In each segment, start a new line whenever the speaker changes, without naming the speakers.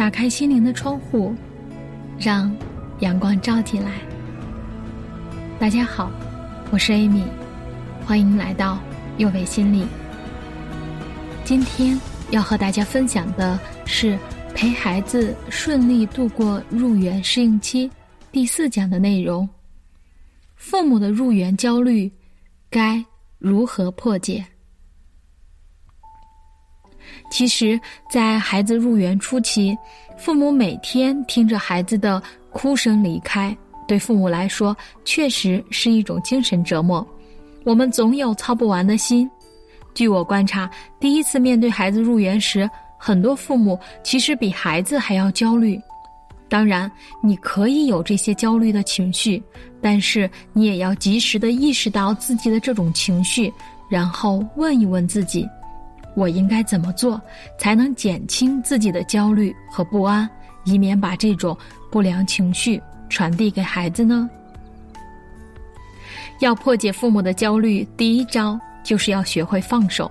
打开心灵的窗户，让阳光照进来。大家好，我是 Amy，欢迎来到幼为心理。今天要和大家分享的是陪孩子顺利度过入园适应期第四讲的内容：父母的入园焦虑该如何破解？其实，在孩子入园初期，父母每天听着孩子的哭声离开，对父母来说确实是一种精神折磨。我们总有操不完的心。据我观察，第一次面对孩子入园时，很多父母其实比孩子还要焦虑。当然，你可以有这些焦虑的情绪，但是你也要及时的意识到自己的这种情绪，然后问一问自己。我应该怎么做才能减轻自己的焦虑和不安，以免把这种不良情绪传递给孩子呢？要破解父母的焦虑，第一招就是要学会放手。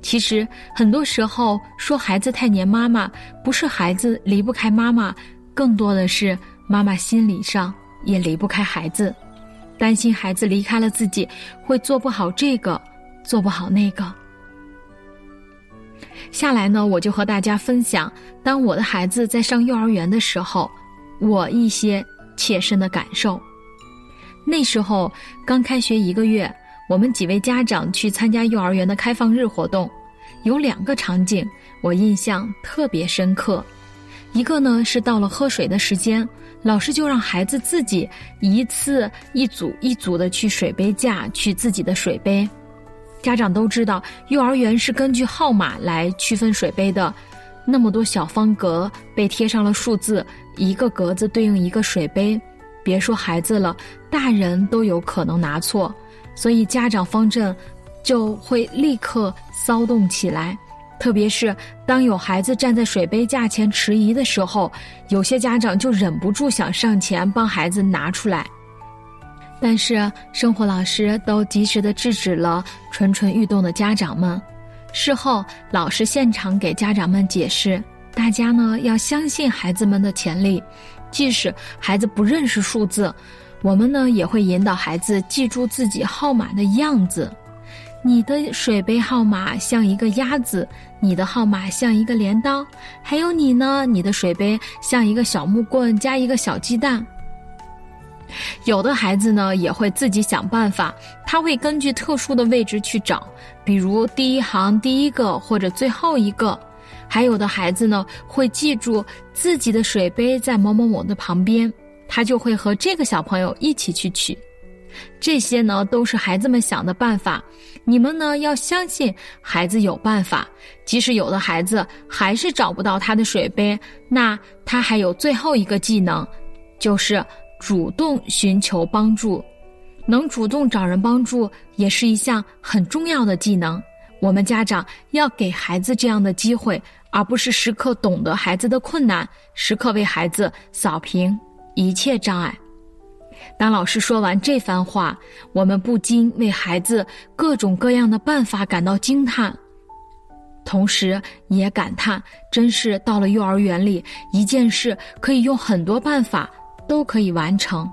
其实很多时候说孩子太黏妈妈，不是孩子离不开妈妈，更多的是妈妈心理上也离不开孩子，担心孩子离开了自己会做不好这个，做不好那个。下来呢，我就和大家分享，当我的孩子在上幼儿园的时候，我一些切身的感受。那时候刚开学一个月，我们几位家长去参加幼儿园的开放日活动，有两个场景我印象特别深刻。一个呢是到了喝水的时间，老师就让孩子自己一次一组一组的去水杯架取自己的水杯。家长都知道，幼儿园是根据号码来区分水杯的，那么多小方格被贴上了数字，一个格子对应一个水杯，别说孩子了，大人都有可能拿错，所以家长方阵就会立刻骚动起来。特别是当有孩子站在水杯架前迟疑的时候，有些家长就忍不住想上前帮孩子拿出来。但是生活老师都及时的制止了蠢蠢欲动的家长们。事后，老师现场给家长们解释：大家呢要相信孩子们的潜力，即使孩子不认识数字，我们呢也会引导孩子记住自己号码的样子。你的水杯号码像一个鸭子，你的号码像一个镰刀，还有你呢，你的水杯像一个小木棍加一个小鸡蛋。有的孩子呢也会自己想办法，他会根据特殊的位置去找，比如第一行第一个或者最后一个。还有的孩子呢会记住自己的水杯在某某某的旁边，他就会和这个小朋友一起去取。这些呢都是孩子们想的办法，你们呢要相信孩子有办法。即使有的孩子还是找不到他的水杯，那他还有最后一个技能，就是。主动寻求帮助，能主动找人帮助也是一项很重要的技能。我们家长要给孩子这样的机会，而不是时刻懂得孩子的困难，时刻为孩子扫平一切障碍。当老师说完这番话，我们不禁为孩子各种各样的办法感到惊叹，同时也感叹：真是到了幼儿园里，一件事可以用很多办法。都可以完成。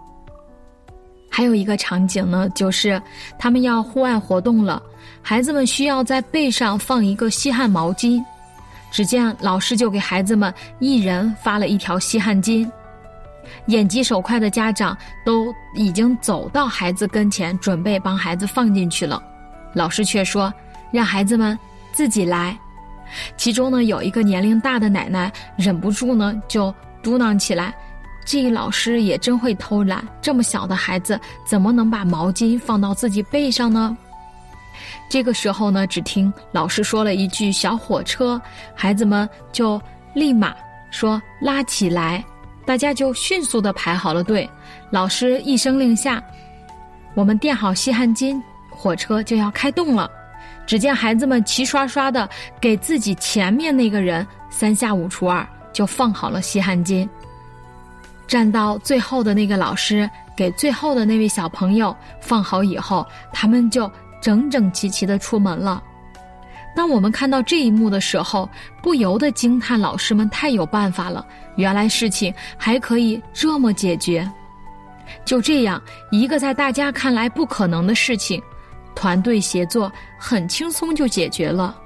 还有一个场景呢，就是他们要户外活动了，孩子们需要在背上放一个吸汗毛巾。只见老师就给孩子们一人发了一条吸汗巾。眼疾手快的家长都已经走到孩子跟前，准备帮孩子放进去了，老师却说让孩子们自己来。其中呢，有一个年龄大的奶奶忍不住呢，就嘟囔起来。这老师也真会偷懒，这么小的孩子怎么能把毛巾放到自己背上呢？这个时候呢，只听老师说了一句“小火车”，孩子们就立马说“拉起来”，大家就迅速的排好了队。老师一声令下，我们垫好吸汗巾，火车就要开动了。只见孩子们齐刷刷的给自己前面那个人三下五除二就放好了吸汗巾。站到最后的那个老师给最后的那位小朋友放好以后，他们就整整齐齐的出门了。当我们看到这一幕的时候，不由得惊叹老师们太有办法了，原来事情还可以这么解决。就这样，一个在大家看来不可能的事情，团队协作很轻松就解决了。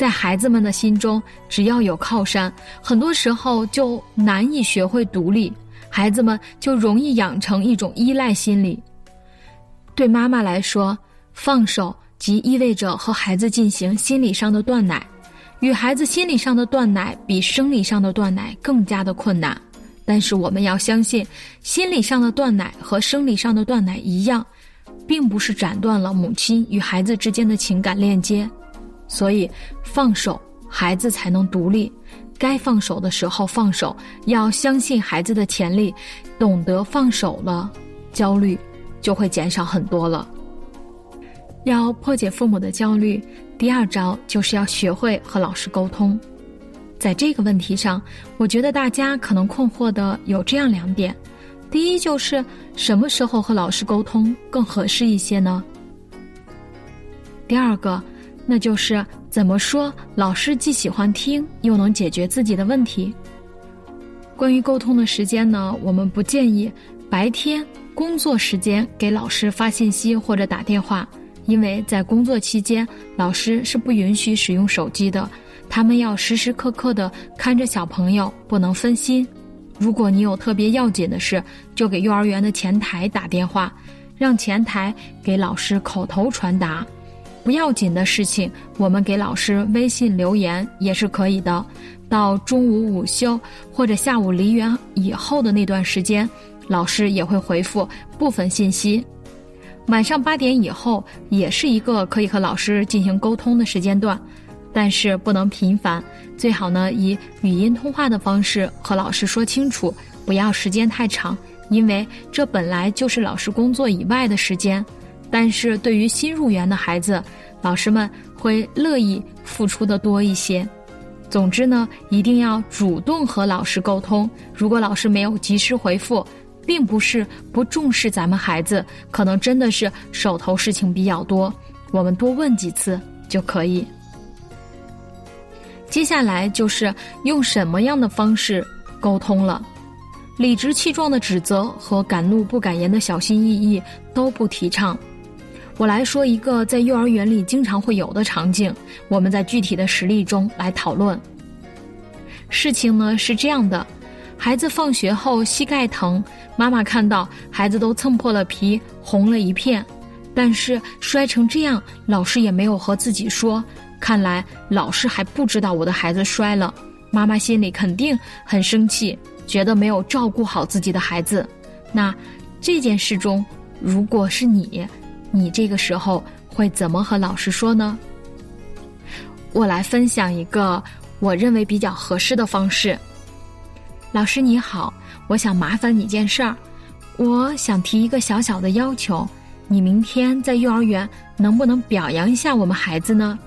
在孩子们的心中，只要有靠山，很多时候就难以学会独立，孩子们就容易养成一种依赖心理。对妈妈来说，放手即意味着和孩子进行心理上的断奶，与孩子心理上的断奶比生理上的断奶更加的困难。但是我们要相信，心理上的断奶和生理上的断奶一样，并不是斩断了母亲与孩子之间的情感链接，所以放手，孩子才能独立。该放手的时候放手，要相信孩子的潜力，懂得放手了，焦虑就会减少很多了。要破解父母的焦虑，第二招就是要学会和老师沟通。在这个问题上，我觉得大家可能困惑的有这样两点：第一，就是什么时候和老师沟通更合适一些呢？第二个，那就是怎么说老师既喜欢听，又能解决自己的问题。关于沟通的时间呢，我们不建议白天工作时间给老师发信息或者打电话，因为在工作期间，老师是不允许使用手机的。他们要时时刻刻的看着小朋友，不能分心。如果你有特别要紧的事，就给幼儿园的前台打电话，让前台给老师口头传达。不要紧的事情，我们给老师微信留言也是可以的。到中午午休或者下午离园以后的那段时间，老师也会回复部分信息。晚上八点以后也是一个可以和老师进行沟通的时间段。但是不能频繁，最好呢以语音通话的方式和老师说清楚，不要时间太长，因为这本来就是老师工作以外的时间。但是对于新入园的孩子，老师们会乐意付出的多一些。总之呢，一定要主动和老师沟通。如果老师没有及时回复，并不是不重视咱们孩子，可能真的是手头事情比较多。我们多问几次就可以。接下来就是用什么样的方式沟通了，理直气壮的指责和敢怒不敢言的小心翼翼都不提倡。我来说一个在幼儿园里经常会有的场景，我们在具体的实例中来讨论。事情呢是这样的，孩子放学后膝盖疼，妈妈看到孩子都蹭破了皮，红了一片，但是摔成这样，老师也没有和自己说。看来老师还不知道我的孩子摔了，妈妈心里肯定很生气，觉得没有照顾好自己的孩子。那这件事中，如果是你，你这个时候会怎么和老师说呢？我来分享一个我认为比较合适的方式。老师你好，我想麻烦你件事儿，我想提一个小小的要求，你明天在幼儿园能不能表扬一下我们孩子呢？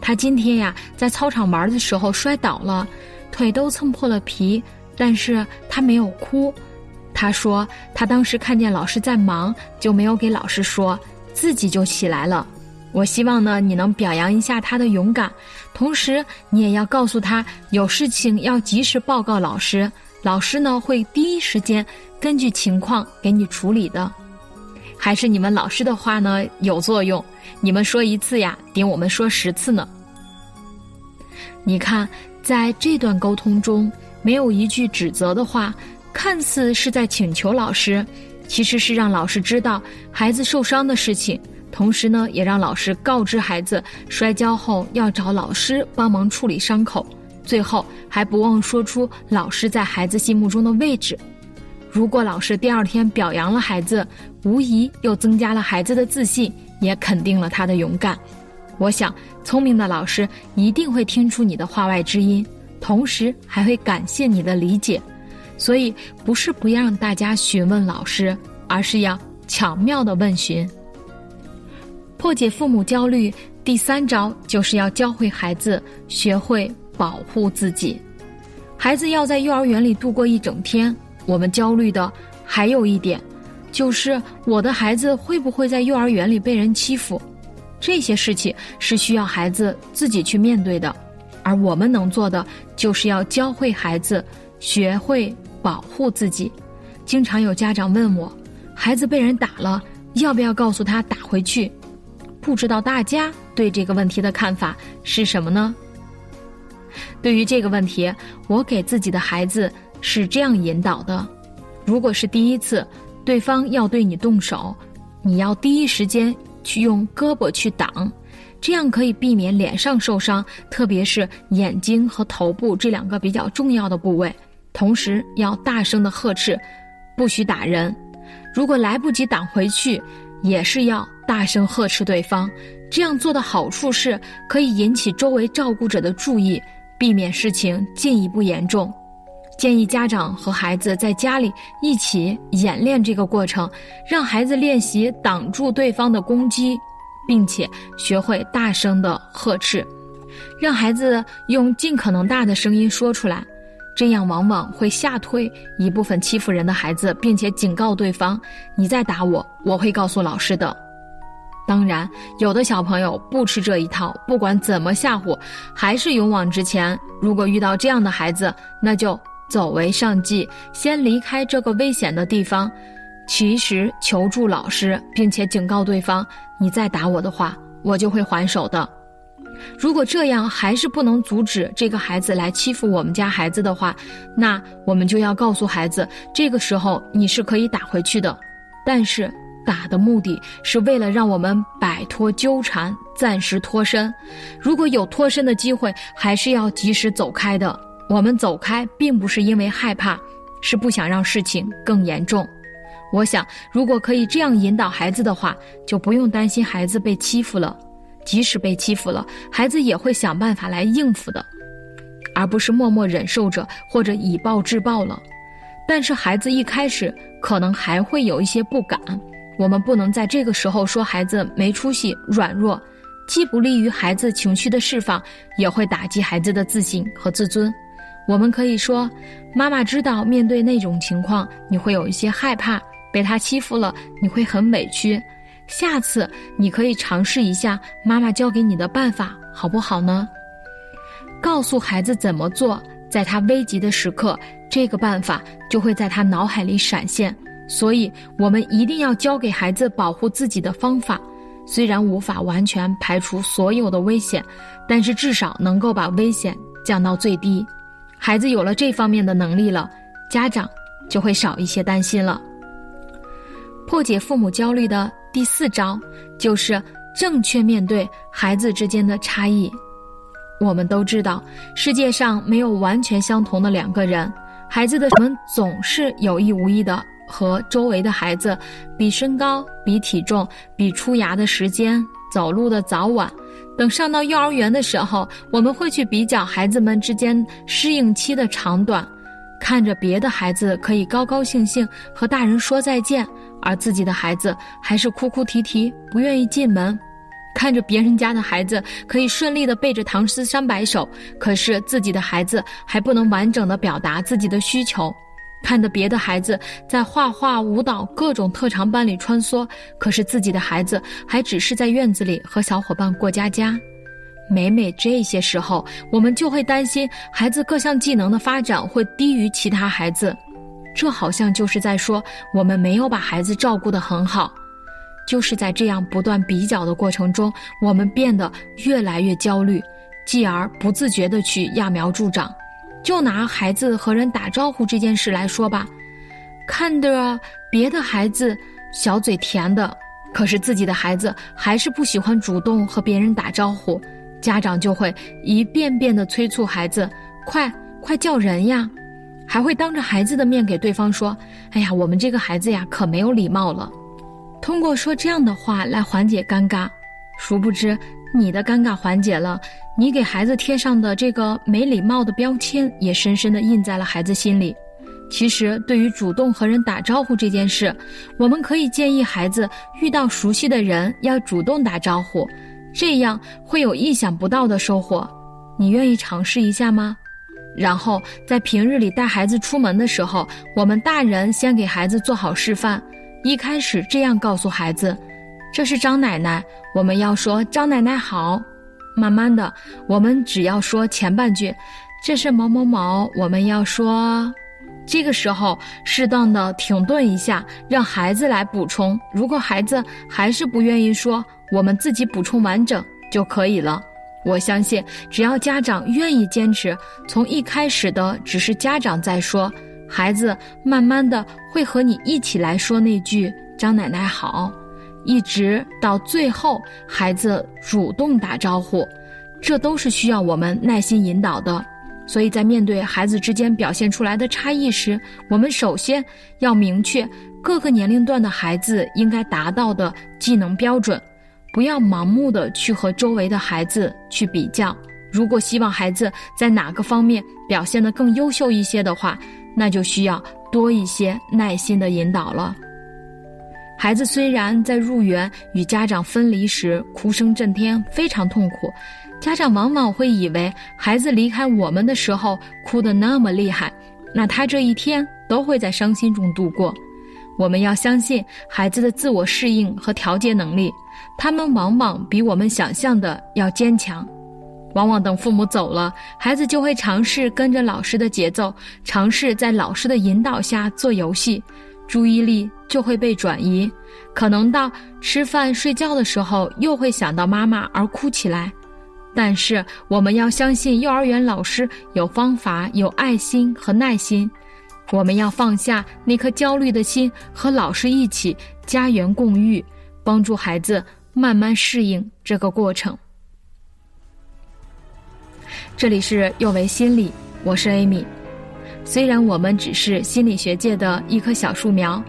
他今天呀，在操场玩的时候摔倒了，腿都蹭破了皮，但是他没有哭。他说他当时看见老师在忙，就没有给老师说，自己就起来了。我希望呢，你能表扬一下他的勇敢，同时你也要告诉他，有事情要及时报告老师，老师呢会第一时间根据情况给你处理的。还是你们老师的话呢有作用？你们说一次呀，顶我们说十次呢。你看，在这段沟通中，没有一句指责的话，看似是在请求老师，其实是让老师知道孩子受伤的事情，同时呢，也让老师告知孩子摔跤后要找老师帮忙处理伤口，最后还不忘说出老师在孩子心目中的位置。如果老师第二天表扬了孩子，无疑又增加了孩子的自信，也肯定了他的勇敢。我想，聪明的老师一定会听出你的话外之音，同时还会感谢你的理解。所以，不是不让大家询问老师，而是要巧妙的问询。破解父母焦虑，第三招就是要教会孩子学会保护自己。孩子要在幼儿园里度过一整天。我们焦虑的还有一点，就是我的孩子会不会在幼儿园里被人欺负？这些事情是需要孩子自己去面对的，而我们能做的就是要教会孩子学会保护自己。经常有家长问我，孩子被人打了，要不要告诉他打回去？不知道大家对这个问题的看法是什么呢？对于这个问题，我给自己的孩子是这样引导的：如果是第一次，对方要对你动手，你要第一时间去用胳膊去挡，这样可以避免脸上受伤，特别是眼睛和头部这两个比较重要的部位。同时要大声的呵斥，不许打人。如果来不及挡回去，也是要大声呵斥对方。这样做的好处是可以引起周围照顾者的注意。避免事情进一步严重，建议家长和孩子在家里一起演练这个过程，让孩子练习挡住对方的攻击，并且学会大声的呵斥，让孩子用尽可能大的声音说出来，这样往往会吓退一部分欺负人的孩子，并且警告对方：“你再打我，我会告诉老师的。”当然，有的小朋友不吃这一套，不管怎么吓唬，还是勇往直前。如果遇到这样的孩子，那就走为上计，先离开这个危险的地方，及时求助老师，并且警告对方：“你再打我的话，我就会还手的。”如果这样还是不能阻止这个孩子来欺负我们家孩子的话，那我们就要告诉孩子，这个时候你是可以打回去的，但是。打的目的是为了让我们摆脱纠缠，暂时脱身。如果有脱身的机会，还是要及时走开的。我们走开，并不是因为害怕，是不想让事情更严重。我想，如果可以这样引导孩子的话，就不用担心孩子被欺负了。即使被欺负了，孩子也会想办法来应付的，而不是默默忍受着或者以暴制暴了。但是，孩子一开始可能还会有一些不敢。我们不能在这个时候说孩子没出息、软弱，既不利于孩子情绪的释放，也会打击孩子的自信和自尊。我们可以说，妈妈知道面对那种情况你会有一些害怕，被他欺负了你会很委屈。下次你可以尝试一下妈妈教给你的办法，好不好呢？告诉孩子怎么做，在他危急的时刻，这个办法就会在他脑海里闪现。所以，我们一定要教给孩子保护自己的方法。虽然无法完全排除所有的危险，但是至少能够把危险降到最低。孩子有了这方面的能力了，家长就会少一些担心了。破解父母焦虑的第四招，就是正确面对孩子之间的差异。我们都知道，世界上没有完全相同的两个人，孩子的我们总是有意无意的。和周围的孩子比身高、比体重、比出牙的时间、走路的早晚。等上到幼儿园的时候，我们会去比较孩子们之间适应期的长短，看着别的孩子可以高高兴兴和大人说再见，而自己的孩子还是哭哭啼啼不愿意进门；看着别人家的孩子可以顺利的背着唐诗三百首，可是自己的孩子还不能完整的表达自己的需求。看着别的孩子在画画、舞蹈、各种特长班里穿梭，可是自己的孩子还只是在院子里和小伙伴过家家。每每这些时候，我们就会担心孩子各项技能的发展会低于其他孩子，这好像就是在说我们没有把孩子照顾得很好。就是在这样不断比较的过程中，我们变得越来越焦虑，继而不自觉地去揠苗助长。就拿孩子和人打招呼这件事来说吧，看着别的孩子小嘴甜的，可是自己的孩子还是不喜欢主动和别人打招呼，家长就会一遍遍地催促孩子：“快快叫人呀！”还会当着孩子的面给对方说：“哎呀，我们这个孩子呀，可没有礼貌了。”通过说这样的话来缓解尴尬，殊不知。你的尴尬缓解了，你给孩子贴上的这个没礼貌的标签也深深的印在了孩子心里。其实，对于主动和人打招呼这件事，我们可以建议孩子遇到熟悉的人要主动打招呼，这样会有意想不到的收获。你愿意尝试一下吗？然后在平日里带孩子出门的时候，我们大人先给孩子做好示范，一开始这样告诉孩子。这是张奶奶，我们要说张奶奶好。慢慢的，我们只要说前半句，这是某某某，我们要说。这个时候，适当的停顿一下，让孩子来补充。如果孩子还是不愿意说，我们自己补充完整就可以了。我相信，只要家长愿意坚持，从一开始的只是家长在说，孩子慢慢的会和你一起来说那句“张奶奶好”，一直到最后孩子主动打招呼，这都是需要我们耐心引导的。所以在面对孩子之间表现出来的差异时，我们首先要明确各个年龄段的孩子应该达到的技能标准，不要盲目的去和周围的孩子去比较。如果希望孩子在哪个方面表现得更优秀一些的话，那就需要多一些耐心的引导了。孩子虽然在入园与家长分离时哭声震天，非常痛苦。家长往往会以为孩子离开我们的时候哭得那么厉害，那他这一天都会在伤心中度过。我们要相信孩子的自我适应和调节能力，他们往往比我们想象的要坚强。往往等父母走了，孩子就会尝试跟着老师的节奏，尝试在老师的引导下做游戏，注意力就会被转移，可能到吃饭睡觉的时候又会想到妈妈而哭起来。但是我们要相信幼儿园老师有方法、有爱心和耐心。我们要放下那颗焦虑的心，和老师一起家园共育，帮助孩子慢慢适应这个过程。这里是幼为心理，我是 Amy。虽然我们只是心理学界的一棵小树苗，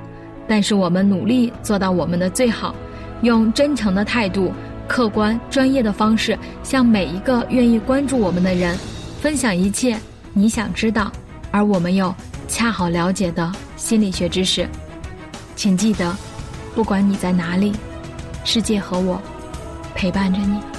但是我们努力做到我们的最好，用真诚的态度。客观专业的方式，向每一个愿意关注我们的人，分享一切你想知道，而我们又恰好了解的心理学知识。请记得，不管你在哪里，世界和我陪伴着你。